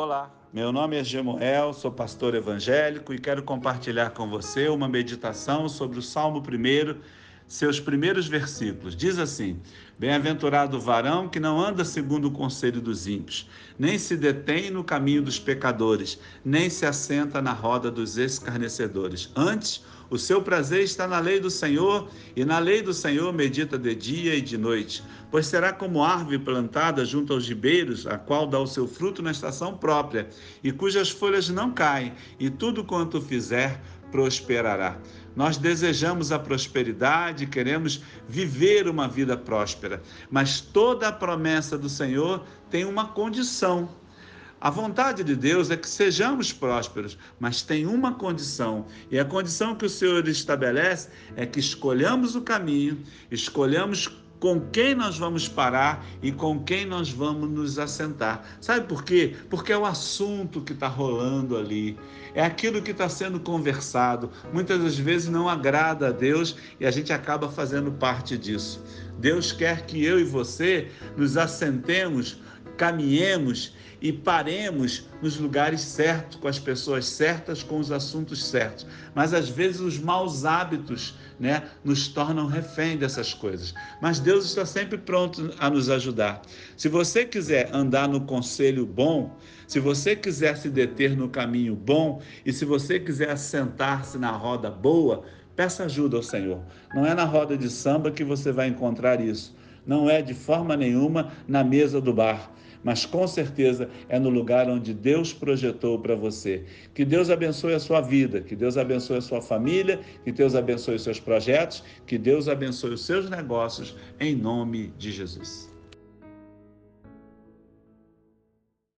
Olá, meu nome é Gemuel, sou pastor evangélico e quero compartilhar com você uma meditação sobre o Salmo 1, seus primeiros versículos. Diz assim: Bem-aventurado o varão que não anda segundo o conselho dos ímpios, nem se detém no caminho dos pecadores, nem se assenta na roda dos escarnecedores. Antes, o seu prazer está na lei do Senhor, e na lei do Senhor medita de dia e de noite. Pois será como árvore plantada junto aos ribeiros, a qual dá o seu fruto na estação própria, e cujas folhas não caem, e tudo quanto fizer prosperará. Nós desejamos a prosperidade, queremos viver uma vida próspera, mas toda a promessa do Senhor tem uma condição. A vontade de Deus é que sejamos prósperos, mas tem uma condição, e a condição que o Senhor estabelece é que escolhamos o caminho, escolhamos com quem nós vamos parar e com quem nós vamos nos assentar. Sabe por quê? Porque é o assunto que está rolando ali, é aquilo que está sendo conversado. Muitas das vezes não agrada a Deus e a gente acaba fazendo parte disso. Deus quer que eu e você nos assentemos caminhemos e paremos nos lugares certos, com as pessoas certas, com os assuntos certos. Mas às vezes os maus hábitos né, nos tornam refém dessas coisas. Mas Deus está sempre pronto a nos ajudar. Se você quiser andar no conselho bom, se você quiser se deter no caminho bom e se você quiser assentar-se na roda boa, peça ajuda ao Senhor. Não é na roda de samba que você vai encontrar isso. Não é de forma nenhuma na mesa do bar mas com certeza é no lugar onde Deus projetou para você. Que Deus abençoe a sua vida, que Deus abençoe a sua família, que Deus abençoe os seus projetos, que Deus abençoe os seus negócios, em nome de Jesus.